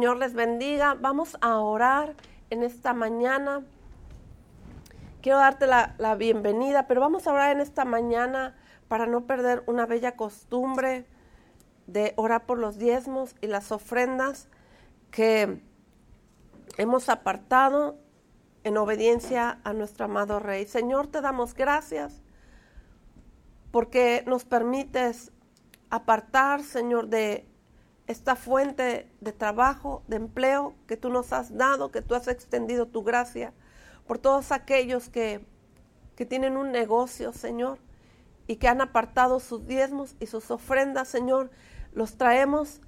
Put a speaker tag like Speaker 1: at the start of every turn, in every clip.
Speaker 1: Señor les bendiga. Vamos a orar en esta mañana. Quiero darte la, la, bienvenida, pero vamos a orar en esta mañana para no perder una bella costumbre de orar por los diezmos y las ofrendas que hemos apartado en obediencia a nuestro amado Rey. Señor, te damos gracias porque nos permites apartar, Señor, de esta fuente de trabajo, de empleo que tú nos has dado, que tú has extendido tu gracia por todos aquellos que, que tienen un negocio, Señor, y que han apartado sus diezmos y sus ofrendas, Señor. Los traemos,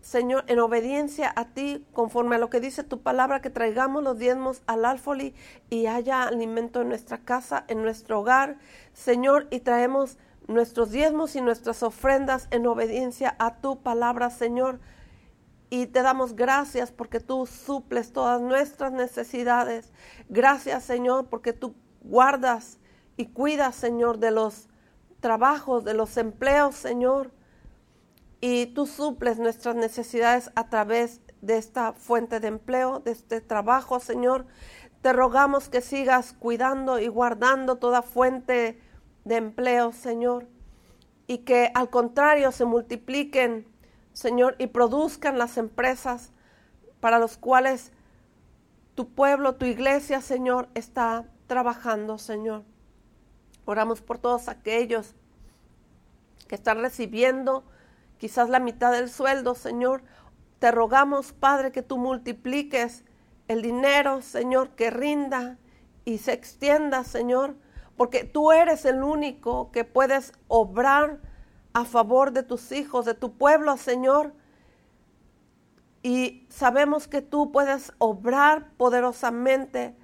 Speaker 1: Señor, en obediencia a ti, conforme a lo que dice tu palabra, que traigamos los diezmos al alfoli y haya alimento en nuestra casa, en nuestro hogar, Señor, y traemos nuestros diezmos y nuestras ofrendas en obediencia a tu palabra, Señor. Y te damos gracias porque tú suples todas nuestras necesidades. Gracias, Señor, porque tú guardas y cuidas, Señor, de los trabajos, de los empleos, Señor. Y tú suples nuestras necesidades a través de esta fuente de empleo, de este trabajo, Señor. Te rogamos que sigas cuidando y guardando toda fuente de empleo, Señor, y que al contrario se multipliquen, Señor, y produzcan las empresas para los cuales tu pueblo, tu iglesia, Señor, está trabajando, Señor. Oramos por todos aquellos que están recibiendo quizás la mitad del sueldo, Señor. Te rogamos, Padre, que tú multipliques el dinero, Señor, que rinda y se extienda, Señor, porque tú eres el único que puedes obrar a favor de tus hijos, de tu pueblo, Señor. Y sabemos que tú puedes obrar poderosamente,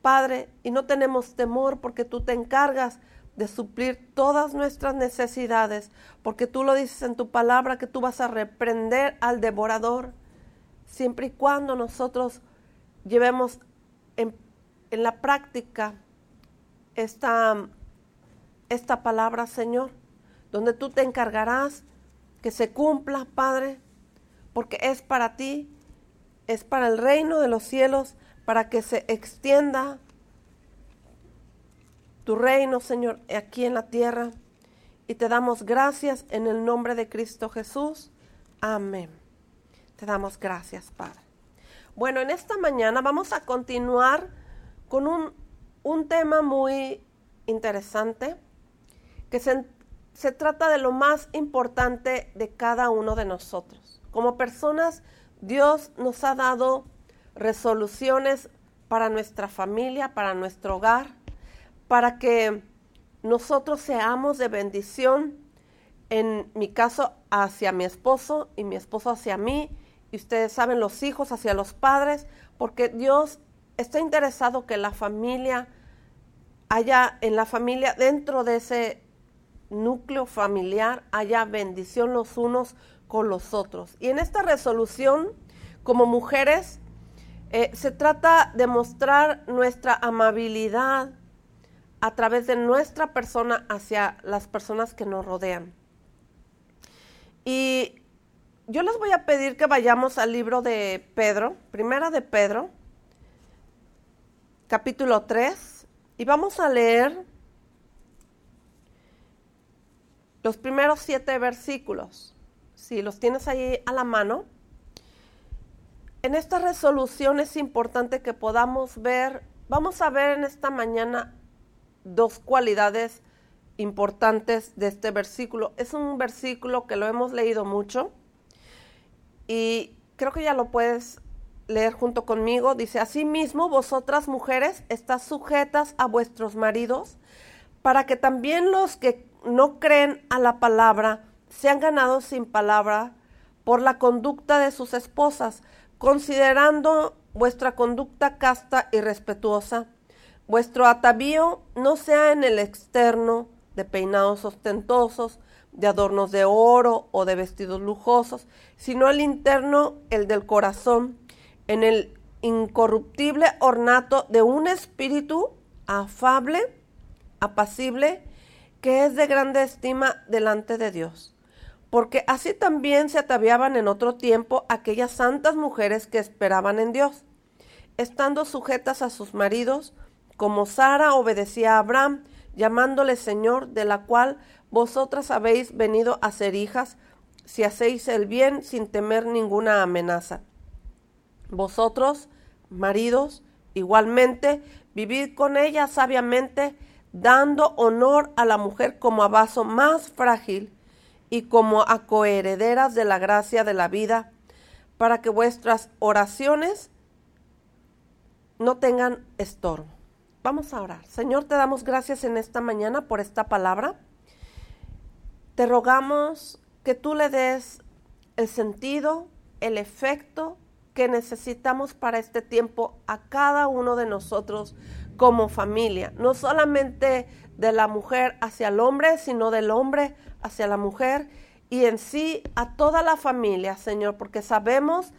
Speaker 1: Padre, y no tenemos temor porque tú te encargas de suplir todas nuestras necesidades, porque tú lo dices en tu palabra que tú vas a reprender al devorador, siempre y cuando nosotros llevemos en, en la práctica esta, esta palabra, Señor, donde tú te encargarás que se cumpla, Padre, porque es para ti, es para el reino de los cielos, para que se extienda tu reino, Señor, aquí en la tierra. Y te damos gracias en el nombre de Cristo Jesús. Amén. Te damos gracias, Padre. Bueno, en esta mañana vamos a continuar con un un tema muy interesante que se, se, trata de lo más importante de cada uno de nosotros. Como personas, Dios nos ha dado resoluciones para nuestra familia, para nuestro hogar, para que nosotros seamos de bendición, en mi caso hacia mi esposo y mi esposo hacia mí, y ustedes saben los hijos hacia los padres, porque Dios está interesado que la familia haya en la familia, dentro de ese núcleo familiar, haya bendición los unos con los otros. Y en esta resolución, como mujeres, eh, se trata de mostrar nuestra amabilidad a través de nuestra persona hacia las personas que nos rodean. Y yo les voy a pedir que vayamos al libro de Pedro, primera de Pedro, capítulo 3, y vamos a leer los primeros siete versículos. Si los tienes ahí a la mano. En esta resolución es importante que podamos ver, vamos a ver en esta mañana dos cualidades importantes de este versículo. Es un versículo que lo hemos leído mucho y creo que ya lo puedes leer junto conmigo. Dice, asimismo, vosotras mujeres estás sujetas a vuestros maridos, para que también los que no creen a la palabra sean ganados sin palabra por la conducta de sus esposas, considerando vuestra conducta casta y respetuosa. Vuestro atavío no sea en el externo, de peinados ostentosos, de adornos de oro o de vestidos lujosos, sino el interno, el del corazón, en el incorruptible ornato de un espíritu afable, apacible, que es de grande estima delante de Dios. porque así también se ataviaban en otro tiempo aquellas santas mujeres que esperaban en Dios, estando sujetas a sus maridos, como Sara obedecía a Abraham, llamándole Señor, de la cual vosotras habéis venido a ser hijas, si hacéis el bien sin temer ninguna amenaza. Vosotros, maridos, igualmente, vivid con ella sabiamente, dando honor a la mujer como a vaso más frágil y como a coherederas de la gracia de la vida, para que vuestras oraciones no tengan estorbo. Vamos a orar. Señor, te damos gracias en esta mañana por esta palabra. Te rogamos que tú le des el sentido, el efecto que necesitamos para este tiempo a cada uno de nosotros como familia, no solamente de la mujer hacia el hombre, sino del hombre hacia la mujer y en sí a toda la familia, Señor, porque sabemos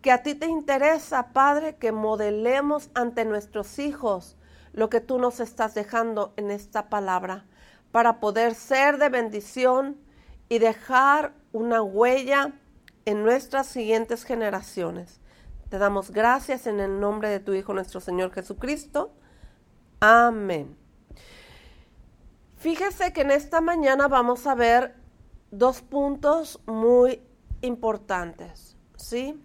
Speaker 1: que a ti te interesa, Padre, que modelemos ante nuestros hijos lo que tú nos estás dejando en esta palabra, para poder ser de bendición y dejar una huella en nuestras siguientes generaciones. Te damos gracias en el nombre de tu Hijo nuestro Señor Jesucristo. Amén. Fíjese que en esta mañana vamos a ver dos puntos muy importantes, ¿sí?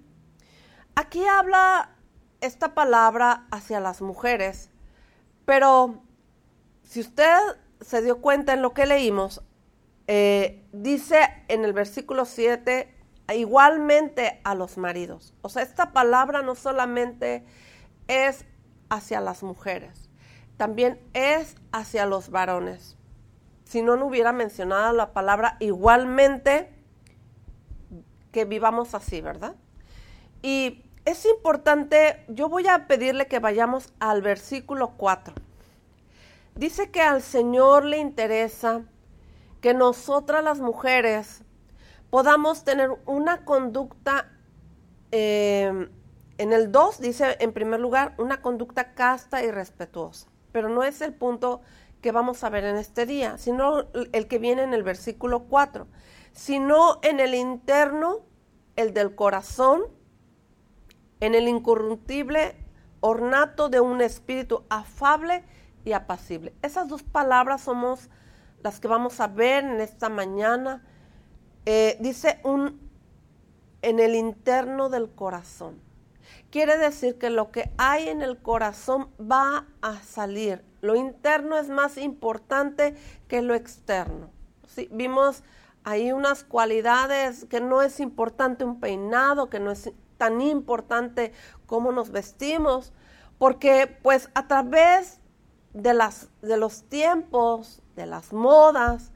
Speaker 1: Aquí habla esta palabra hacia las mujeres, pero si usted se dio cuenta en lo que leímos, eh, dice en el versículo 7, igualmente a los maridos. O sea, esta palabra no solamente es hacia las mujeres, también es hacia los varones si no, no hubiera mencionado la palabra igualmente que vivamos así, ¿verdad? Y es importante, yo voy a pedirle que vayamos al versículo 4. Dice que al Señor le interesa que nosotras las mujeres podamos tener una conducta, eh, en el 2 dice en primer lugar, una conducta casta y respetuosa, pero no es el punto que vamos a ver en este día, sino el que viene en el versículo 4, sino en el interno, el del corazón, en el incorruptible ornato de un espíritu afable y apacible. Esas dos palabras somos las que vamos a ver en esta mañana. Eh, dice un en el interno del corazón. Quiere decir que lo que hay en el corazón va a salir lo interno es más importante que lo externo. Vimos ahí unas cualidades que no es importante un peinado, que no es tan importante cómo nos vestimos, porque pues a través de, las, de los tiempos, de las modas,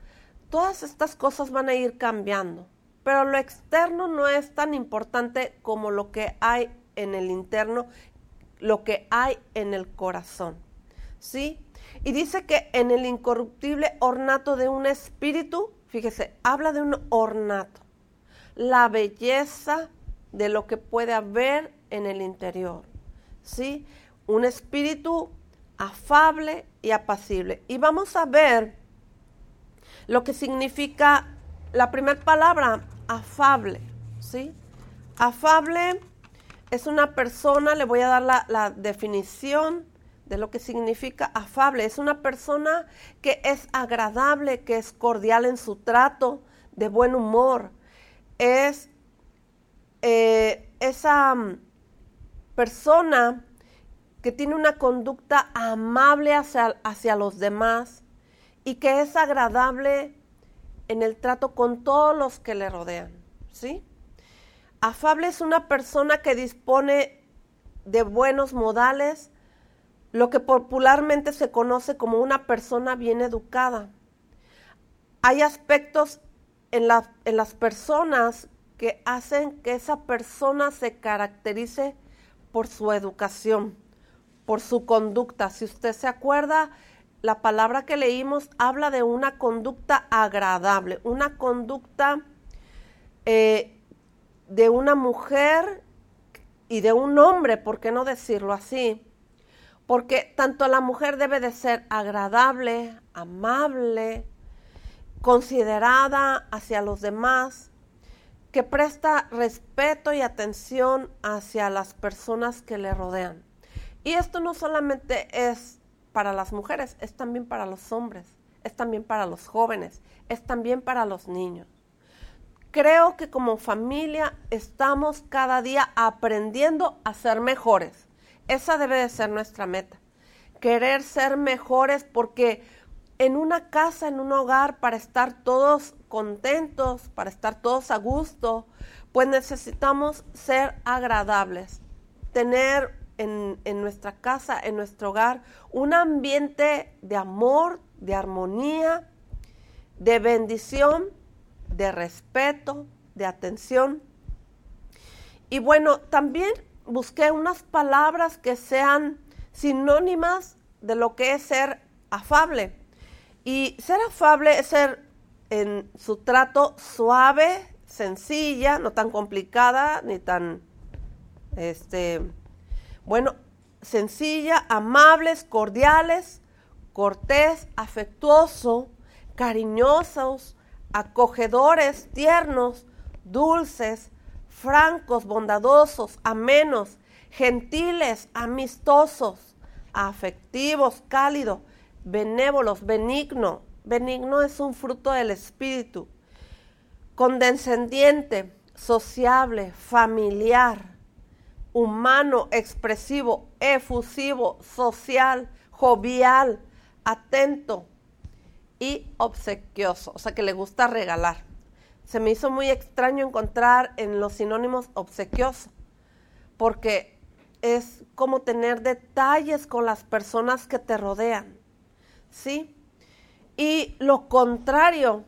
Speaker 1: todas estas cosas van a ir cambiando. Pero lo externo no es tan importante como lo que hay en el interno, lo que hay en el corazón. ¿sí? Y dice que en el incorruptible ornato de un espíritu, fíjese, habla de un ornato, la belleza de lo que puede haber en el interior, ¿sí? Un espíritu afable y apacible. Y vamos a ver lo que significa la primera palabra, afable, ¿sí? Afable es una persona, le voy a dar la, definición, de lo que significa afable. Es una persona que es agradable, que es cordial en su trato, de buen humor. Es eh, esa mm, persona que tiene una conducta amable hacia, hacia los demás y que es agradable en el trato con todos los que le rodean. ¿Sí? Afable es una persona que dispone de buenos modales, lo que popularmente se conoce como una persona bien educada. Hay aspectos en, en las personas que hacen que esa persona se caracterice por su educación, por su conducta. Si usted se acuerda, la palabra que leímos habla de una conducta agradable, una conducta eh, de una mujer y de un hombre, ¿por qué no decirlo así? porque tanto la mujer debe de ser agradable, amable, considerada hacia los demás, que presta respeto y atención hacia las personas que le rodean. Y esto no solamente es para las mujeres, es también para los hombres, es también para los jóvenes, es también para los niños. Creo que como familia estamos cada día aprendiendo a ser mejores. Esa debe de ser nuestra meta. Querer ser mejores porque en una casa, en un hogar, para estar todos contentos, para estar todos a gusto, pues necesitamos ser agradables, tener en, en, nuestra casa, en nuestro hogar, un ambiente de amor, de armonía, de bendición, de respeto, de atención. Y bueno, también busqué unas palabras que sean sinónimas de lo que es ser afable. Y ser afable es ser en su trato suave, sencilla, no tan complicada ni tan, este, bueno, sencilla, amables, cordiales, cortés, afectuoso, cariñosos, acogedores, tiernos, dulces, francos, bondadosos, amenos, gentiles, amistosos, afectivos, cálidos, benévolos, benigno. Benigno es un fruto del espíritu. Condescendiente, sociable, familiar, humano, expresivo, efusivo, social, jovial, atento y obsequioso, o sea que le gusta regalar. Se me hizo muy extraño encontrar en los sinónimos obsequioso, porque es como tener detalles con las personas que te rodean, ¿sí? Y lo contrario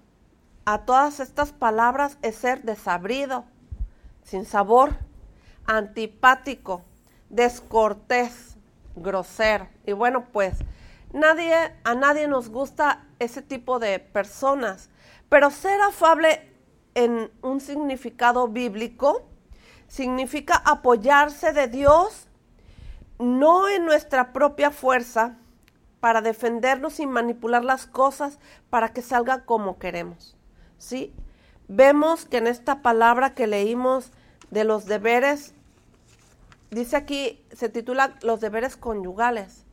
Speaker 1: a todas estas palabras es ser desabrido, sin sabor, antipático, descortés, grosero. Y bueno, pues nadie a nadie nos gusta ese tipo de personas, pero ser afable en un significado bíblico significa apoyarse de Dios no en nuestra propia fuerza, para defendernos y manipular las cosas para que salga como queremos. ¿Sí? Vemos que en esta palabra que leímos de los deberes, dice aquí, se titula los deberes conyugales,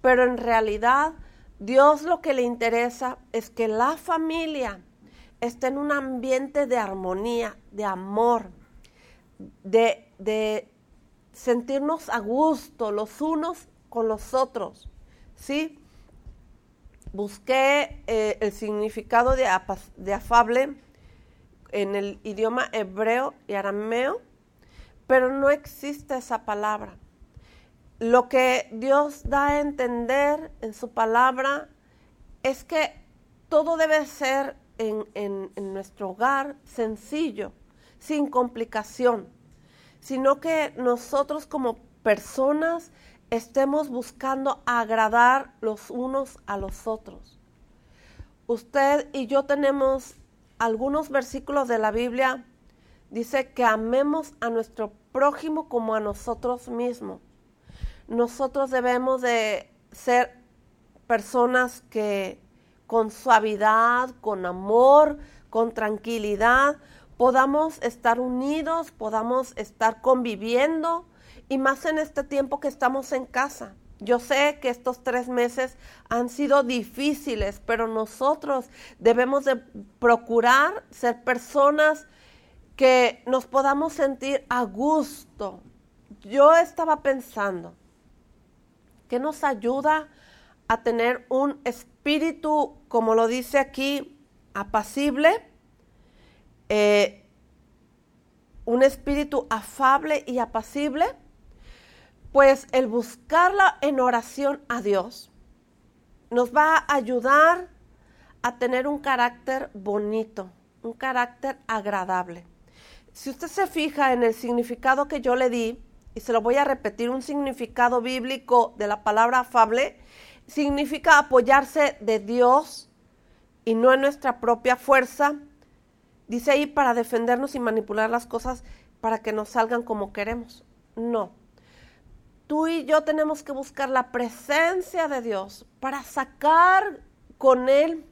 Speaker 1: pero en realidad Dios lo que le interesa es que la familia esté en un ambiente de armonía, de amor, de, sentirnos a gusto los unos con los otros. ¿sí? Busqué eh, el significado de, de afable en el idioma hebreo y arameo, pero no existe esa palabra. Lo que Dios da a entender en su palabra es que todo debe ser en, en, en, nuestro hogar sencillo, sin complicación, sino que nosotros como personas estemos buscando agradar los unos a los otros. Usted y yo tenemos algunos versículos de la Biblia, dice que amemos a nuestro prójimo como a nosotros mismos. Nosotros debemos de ser personas que con suavidad, con amor, con tranquilidad, podamos estar unidos, podamos estar conviviendo, y más en este tiempo que estamos en casa. Yo sé que estos tres meses han sido difíciles, pero nosotros debemos de procurar ser personas que nos podamos sentir a gusto. Yo estaba pensando que nos ayuda a tener un espíritu, como lo dice aquí, apacible, eh, un espíritu afable y apacible pues el buscarla en oración a Dios nos va a ayudar a tener un carácter bonito, un carácter agradable. Si usted se fija en el significado que yo le di, y se lo voy a repetir, un significado bíblico de la palabra afable, significa apoyarse de Dios y no en nuestra propia fuerza. Dice ahí para defendernos y manipular las cosas para que nos salgan como queremos. No, tú y yo tenemos que buscar la presencia de Dios para sacar con Él,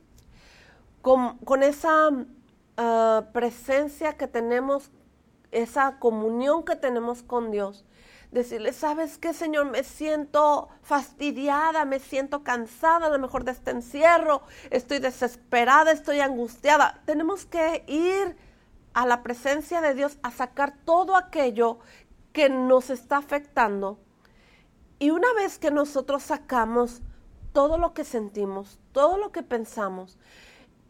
Speaker 1: con, con esa ah, presencia que tenemos, esa comunión que tenemos con Dios. Decirle, ¿sabes qué, Señor? Me siento fastidiada, me siento cansada a lo mejor de este encierro, estoy desesperada, estoy angustiada. Tenemos que ir a la presencia de Dios a sacar todo aquello que nos está afectando. Y una vez que nosotros sacamos todo lo que sentimos, todo lo que pensamos,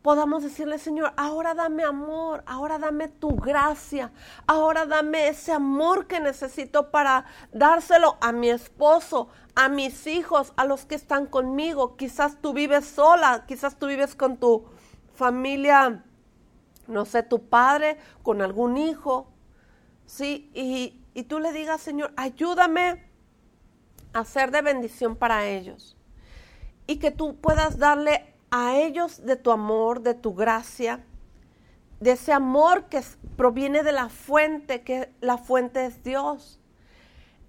Speaker 1: podamos decirle, Señor, ahora dame amor, ahora dame tu gracia, ahora dame ese amor que necesito para dárselo a mi esposo, a mis hijos, a los que están conmigo. Quizás tú vives sola, quizás tú vives con tu familia, no sé, tu padre, con algún hijo, ¿sí? Y, y tú le digas, Señor, ayúdame a ser de bendición para ellos. Y que tú puedas darle a ellos de tu amor, de tu gracia, de ese amor que proviene de la fuente, que la fuente es Dios.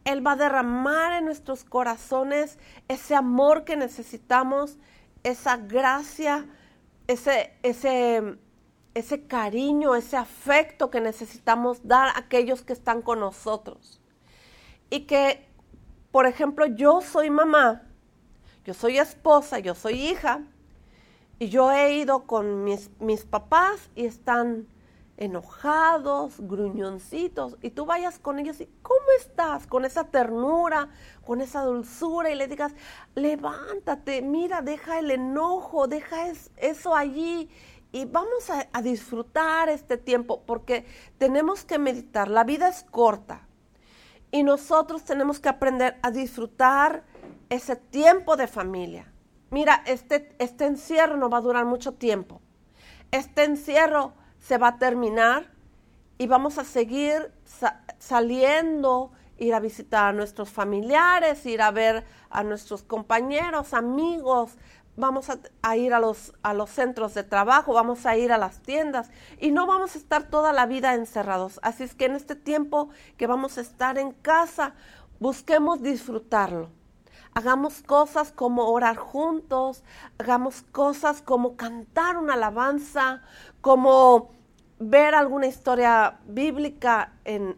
Speaker 1: Él va a derramar en nuestros corazones ese amor que necesitamos, esa gracia, ese, ese, ese cariño, ese afecto que necesitamos dar a aquellos que están con nosotros. Y que, por ejemplo, yo soy mamá, yo soy esposa, yo soy hija, y yo he ido con mis, mis papás y están enojados, gruñoncitos, y tú vayas con ellos y ¿cómo estás? Con esa ternura, con esa dulzura y le digas, levántate, mira, deja el enojo, deja eso allí y vamos a, a disfrutar este tiempo porque tenemos que meditar, la vida es corta y nosotros tenemos que aprender a disfrutar ese tiempo de familia mira, este, este encierro no va a durar mucho tiempo. Este encierro se va a terminar y vamos a seguir saliendo, ir a visitar a nuestros familiares, ir a ver a nuestros compañeros, amigos, vamos a, ir a los, a los centros de trabajo, vamos a ir a las tiendas y no vamos a estar toda la vida encerrados. Así es que en este tiempo que vamos a estar en casa, busquemos disfrutarlo. Hagamos cosas como orar juntos, hagamos cosas como cantar una alabanza, como ver alguna historia bíblica en,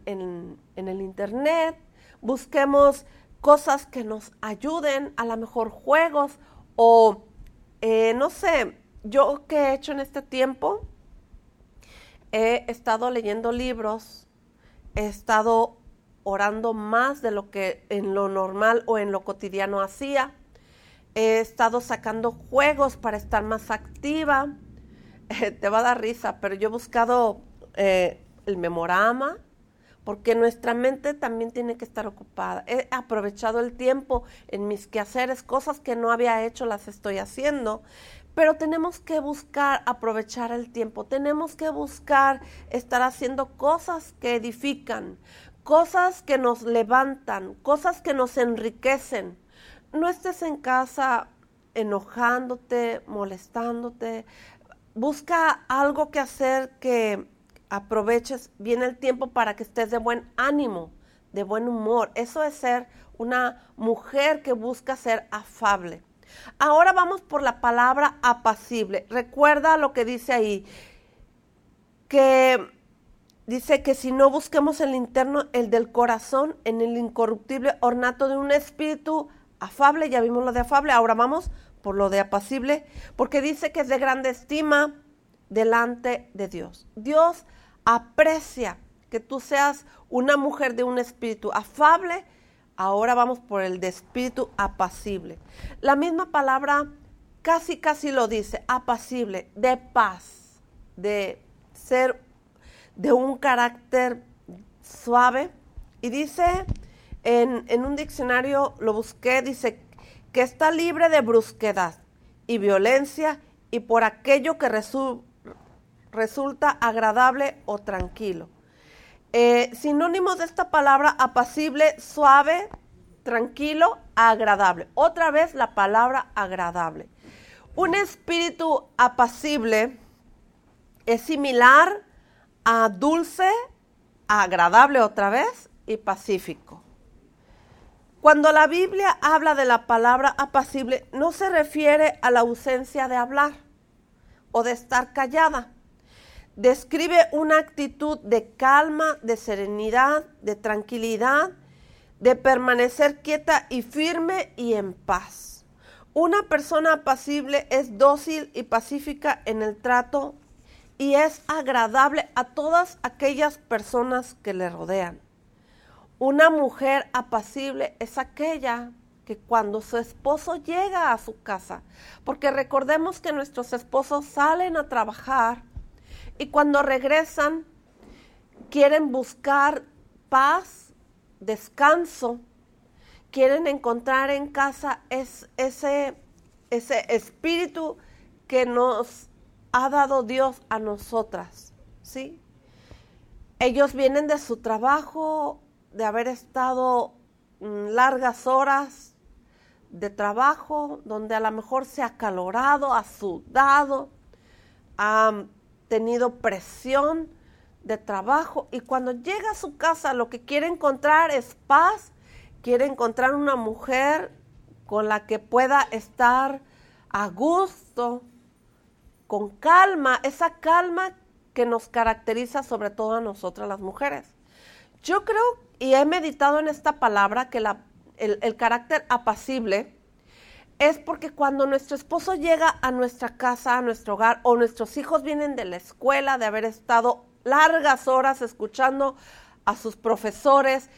Speaker 1: el internet, busquemos cosas que nos ayuden, a lo mejor juegos o eh, no sé, yo que he hecho en este tiempo, he estado leyendo libros, he estado orando más de lo que en lo normal o en lo cotidiano hacía. He estado sacando juegos para estar más activa. te va a dar risa, pero yo he buscado eh, el memorama, porque nuestra mente también tiene que estar ocupada. He aprovechado el tiempo en mis quehaceres, cosas que no había hecho las estoy haciendo, pero tenemos que buscar aprovechar el tiempo, tenemos que buscar estar haciendo cosas que edifican, cosas que nos levantan, cosas que nos enriquecen. No estés en casa enojándote, molestándote. Busca algo que hacer que aproveches bien el tiempo para que estés de buen ánimo, de buen humor. Eso es ser una mujer que busca ser afable. Ahora vamos por la palabra apacible. Recuerda lo que dice ahí, que dice que si no busquemos el interno, el del corazón, en el incorruptible ornato de un espíritu afable, ya vimos lo de afable, ahora vamos por lo de apacible, porque dice que es de grande estima delante de Dios. Dios aprecia que tú seas una mujer de un espíritu afable, ahora vamos por el de espíritu apacible. La misma palabra casi, casi lo dice, apacible, de paz, de ser de un carácter suave. Y dice, en, un diccionario lo busqué, dice que está libre de brusquedad y violencia y por aquello que resulta agradable o tranquilo. Eh, sinónimo de esta palabra apacible, suave, tranquilo, agradable. Otra vez la palabra agradable. Un espíritu apacible es similar a dulce, agradable otra vez y pacífico. Cuando la Biblia habla de la palabra apacible, no se refiere a la ausencia de hablar. o de estar callada. Describe una actitud de calma, de serenidad, de tranquilidad, de permanecer quieta y firme y en paz. Una persona apacible es dócil y pacífica en el trato y es agradable a todas aquellas personas que le rodean. Una mujer apacible es aquella que cuando su esposo llega a su casa, porque recordemos que nuestros esposos salen a trabajar y cuando regresan quieren buscar paz, descanso, quieren encontrar en casa ese, ese espíritu que nos ha dado Dios a nosotras, ¿sí? Ellos vienen de su trabajo, de haber estado mm, largas horas de trabajo, donde a lo mejor se ha acalorado, ha sudado, ha tenido presión de trabajo y cuando llega a su casa lo que quiere encontrar es paz, quiere encontrar una mujer con la que pueda estar a gusto, con calma, esa calma que nos caracteriza sobre todo a nosotras las mujeres. Yo creo y he meditado en esta palabra que el, carácter apacible es porque cuando nuestro esposo llega a nuestra casa, a nuestro hogar, o nuestros hijos vienen de la escuela, de haber estado largas horas escuchando a sus profesores,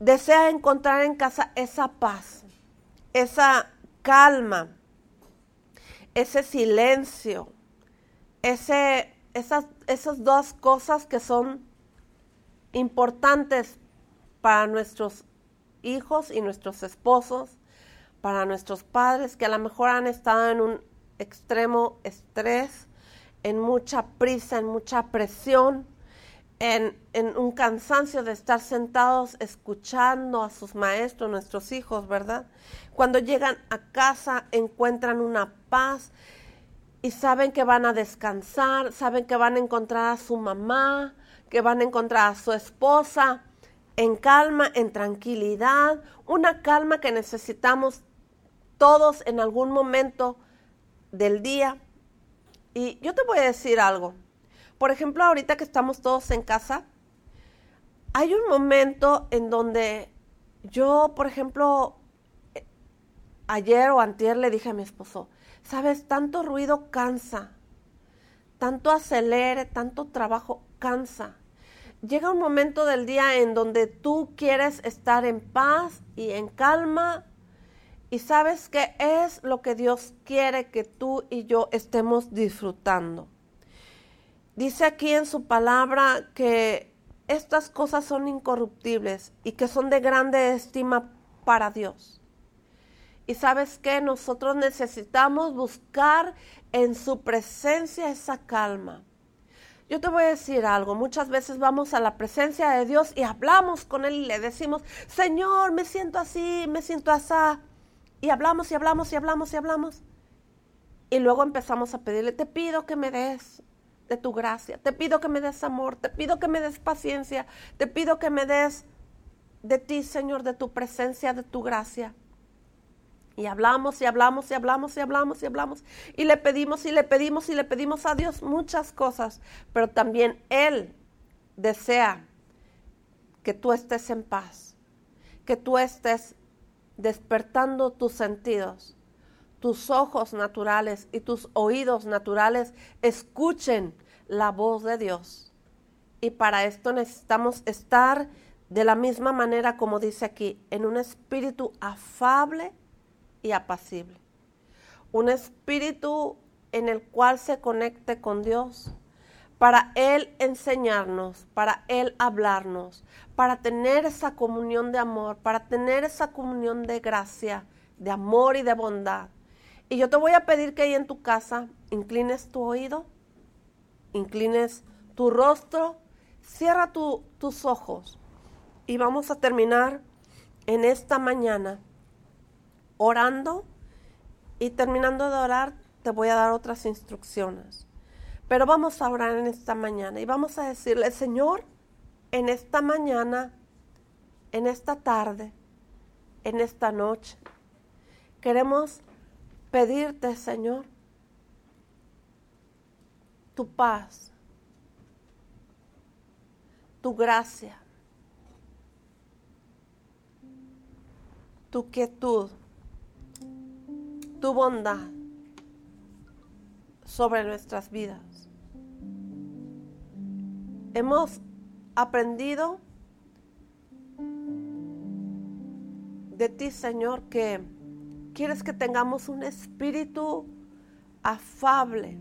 Speaker 1: desea encontrar en casa esa paz, esa calma, ese silencio, ese, esas, esas dos cosas que son importantes para nuestros hijos y nuestros esposos, para nuestros padres que a lo mejor han estado en un extremo estrés, en mucha prisa, en mucha presión, en, un cansancio de estar sentados escuchando a sus maestros, nuestros hijos, ¿verdad? Cuando llegan a casa encuentran una paz y saben que van a descansar, saben que van a encontrar a su mamá, que van a encontrar a su esposa en calma, en tranquilidad, una calma que necesitamos todos en algún momento del día. Y yo te voy a decir algo. Por ejemplo, ahorita que estamos todos en casa, hay un momento en donde yo, por ejemplo, ayer o antier le dije a mi esposo, sabes, tanto ruido cansa, tanto acelere, tanto trabajo cansa. Llega un momento del día en donde tú quieres estar en paz y en calma y sabes que es lo que Dios quiere que tú y yo estemos disfrutando. Dice aquí en su palabra que estas cosas son incorruptibles y que son de grande estima para Dios. Y sabes que nosotros necesitamos buscar en su presencia esa calma. Yo te voy a decir algo, muchas veces vamos a la presencia de Dios y hablamos con Él y le decimos, Señor, me siento así, me siento así. Y hablamos y hablamos y hablamos y hablamos. Y luego empezamos a pedirle, te pido que me des de tu gracia, te pido que me des amor, te pido que me des paciencia, te pido que me des de ti, Señor, de tu presencia, de tu gracia. Y hablamos y hablamos y hablamos y hablamos y hablamos. Y le pedimos y le pedimos y le pedimos a Dios muchas cosas. Pero también Él desea que tú estés en paz. Que tú estés despertando tus sentidos. Tus ojos naturales y tus oídos naturales escuchen la voz de Dios. Y para esto necesitamos estar de la misma manera como dice aquí, en un espíritu afable y apacible. Un espíritu en el cual se conecte con Dios para Él enseñarnos, para Él hablarnos, para tener esa comunión de amor, para tener esa comunión de gracia, de amor y de bondad. Y yo te voy a pedir que ahí en tu casa inclines tu oído, inclines tu rostro, cierra tus ojos y vamos a terminar en esta mañana orando y terminando de orar te voy a dar otras instrucciones. Pero vamos a orar en esta mañana y vamos a decirle, Señor, en esta mañana, en esta tarde, en esta noche, queremos pedirte, Señor, tu paz, tu gracia, tu quietud, tu bondad sobre nuestras vidas. Hemos aprendido de ti, Señor, que quieres que tengamos un espíritu afable,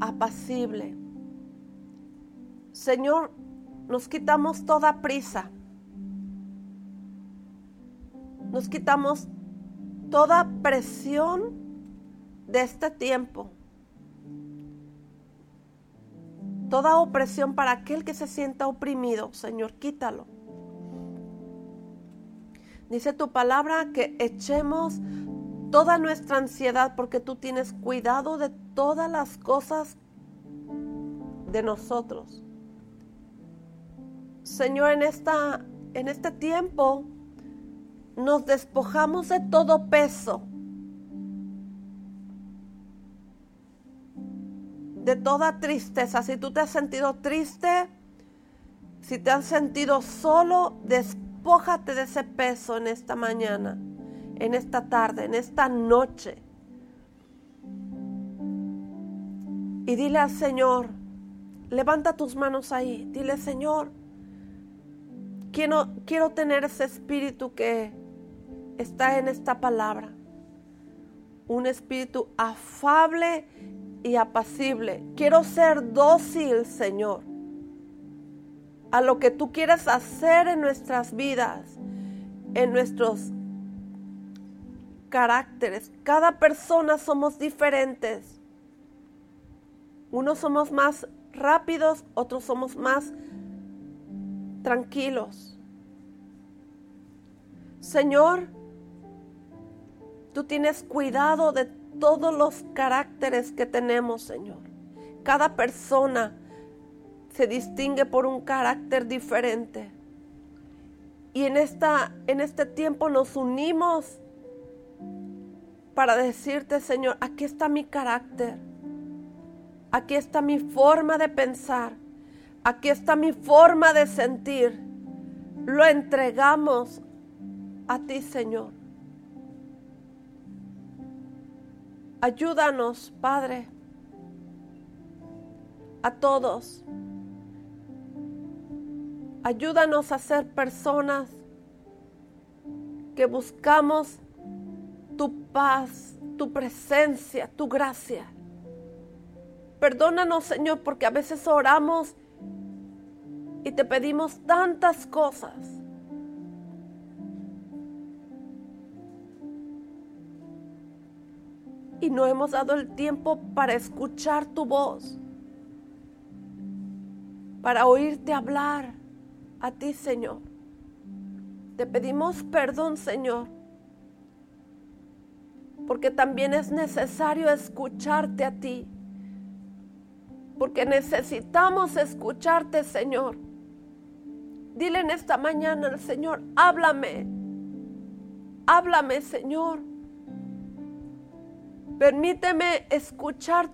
Speaker 1: apacible. Señor, nos quitamos toda prisa. Nos quitamos toda presión de este tiempo. Toda opresión para aquel que se sienta oprimido, Señor, quítalo. Dice tu palabra que echemos toda nuestra ansiedad porque tú tienes cuidado de todas las cosas de nosotros. Señor, en, esta, en este tiempo nos despojamos de todo peso, de toda tristeza. Si tú te has sentido triste, si te has sentido solo, despójate de ese peso en esta mañana, en esta tarde, en esta noche. Y dile al Señor, levanta tus manos ahí, dile Señor, quiero, quiero tener ese espíritu que está en esta palabra. Un espíritu afable y apacible. Quiero ser dócil, Señor a lo que tú quieres hacer en nuestras vidas, en nuestros caracteres. Cada persona somos diferentes. Unos somos más rápidos, otros somos más tranquilos. Señor, tú tienes cuidado de todos los caracteres que tenemos, Señor. Cada persona se distingue por un carácter diferente. Y en, esta, en este tiempo nos unimos para decirte, Señor, aquí está mi carácter. Aquí está mi forma de pensar. Aquí está mi forma de sentir. Lo entregamos a ti, Señor. Ayúdanos, Padre, a todos Ayúdanos a ser personas que buscamos tu paz, tu presencia, tu gracia. Perdónanos, Señor, porque a veces oramos y te pedimos tantas cosas. Y no hemos dado el tiempo para escuchar tu voz, para oírte hablar a ti, Señor. Te pedimos perdón, Señor, porque también es necesario escucharte a ti, porque necesitamos escucharte, Señor. Dile en esta mañana al Señor, háblame, háblame, Señor. Permíteme escuchar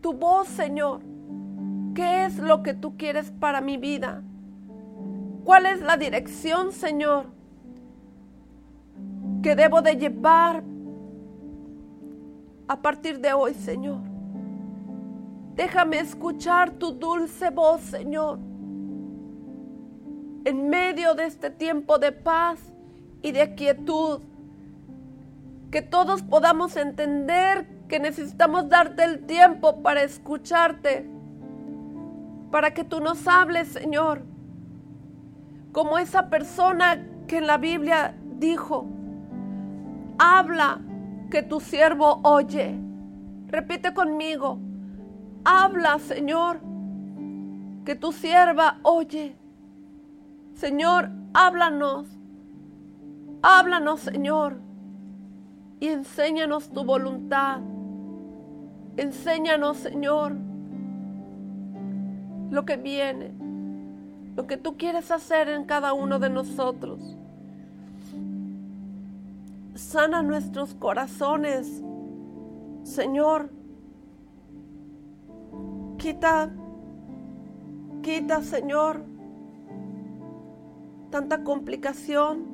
Speaker 1: tu voz, Señor. ¿Qué es lo que tú quieres para mi vida? ¿Cuál es la dirección, Señor, que debo de llevar a partir de hoy, Señor? Déjame escuchar tu dulce voz, Señor, en medio de este tiempo de paz y de quietud. Que todos podamos entender que necesitamos darte el tiempo para escucharte, para que tú nos hables, Señor como esa persona que en la Biblia dijo, habla que tu siervo oye. Repite conmigo, habla Señor, que tu sierva oye. Señor, háblanos, háblanos Señor, y enséñanos tu voluntad. Enséñanos Señor lo que viene lo que tú quieres hacer en cada uno de nosotros. Sana nuestros corazones, Señor. Quita, quita, Señor, tanta complicación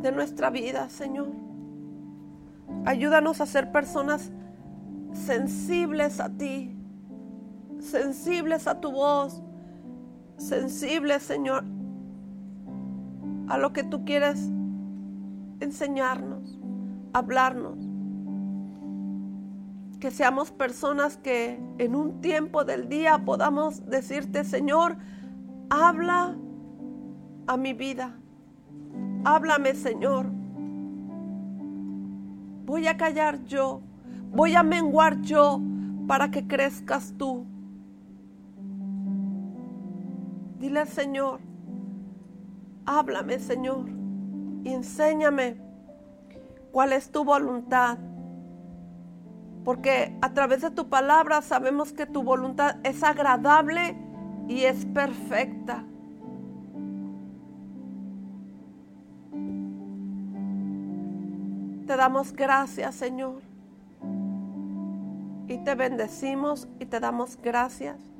Speaker 1: de nuestra vida, Señor. Ayúdanos a ser personas sensibles a ti, sensibles a tu voz, sensibles, Señor, a lo que tú quieres enseñarnos, hablarnos. Que seamos personas que en un tiempo del día podamos decirte, Señor, habla a mi vida. Háblame, Señor. Voy a callar yo. Voy a menguar yo para que crezcas tú. Dile al Señor, háblame, Señor, y enséñame cuál es tu voluntad. Porque a través de tu palabra sabemos que tu voluntad es agradable y es perfecta. Te damos gracias, Señor. Y te bendecimos y te damos gracias.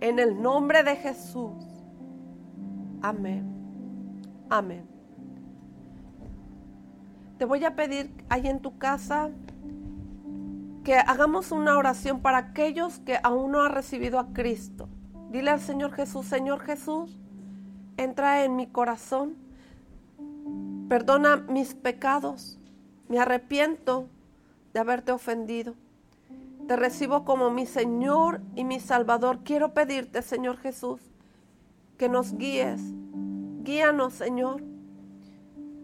Speaker 1: En el nombre de Jesús. Amén. Amén. Te voy a pedir ahí en tu casa que hagamos una oración para aquellos que aún no han recibido a Cristo. Dile al Señor Jesús, Señor Jesús, entra en mi corazón, perdona mis pecados, me arrepiento de haberte ofendido. Te recibo como mi Señor y mi Salvador. Quiero pedirte, Señor Jesús, que nos guíes. Guíanos, Señor.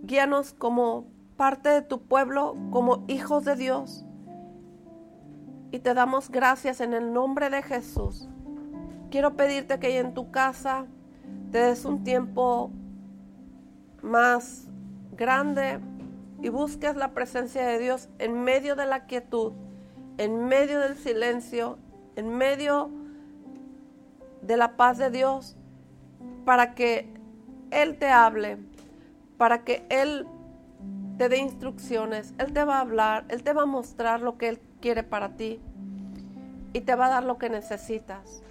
Speaker 1: Guíanos como parte de tu pueblo, como hijos de Dios. Y te damos gracias en el nombre de Jesús. Quiero pedirte que en tu casa te des un tiempo más grande y busques la presencia de Dios en medio de la quietud, en medio del silencio, en medio de la paz de Dios, para que Él te hable, para que Él te dé instrucciones, Él te va a hablar, Él te va a mostrar lo que Él quiere para ti y te va a dar lo que necesitas.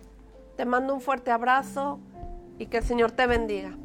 Speaker 1: Te mando un fuerte abrazo y que el Señor te bendiga.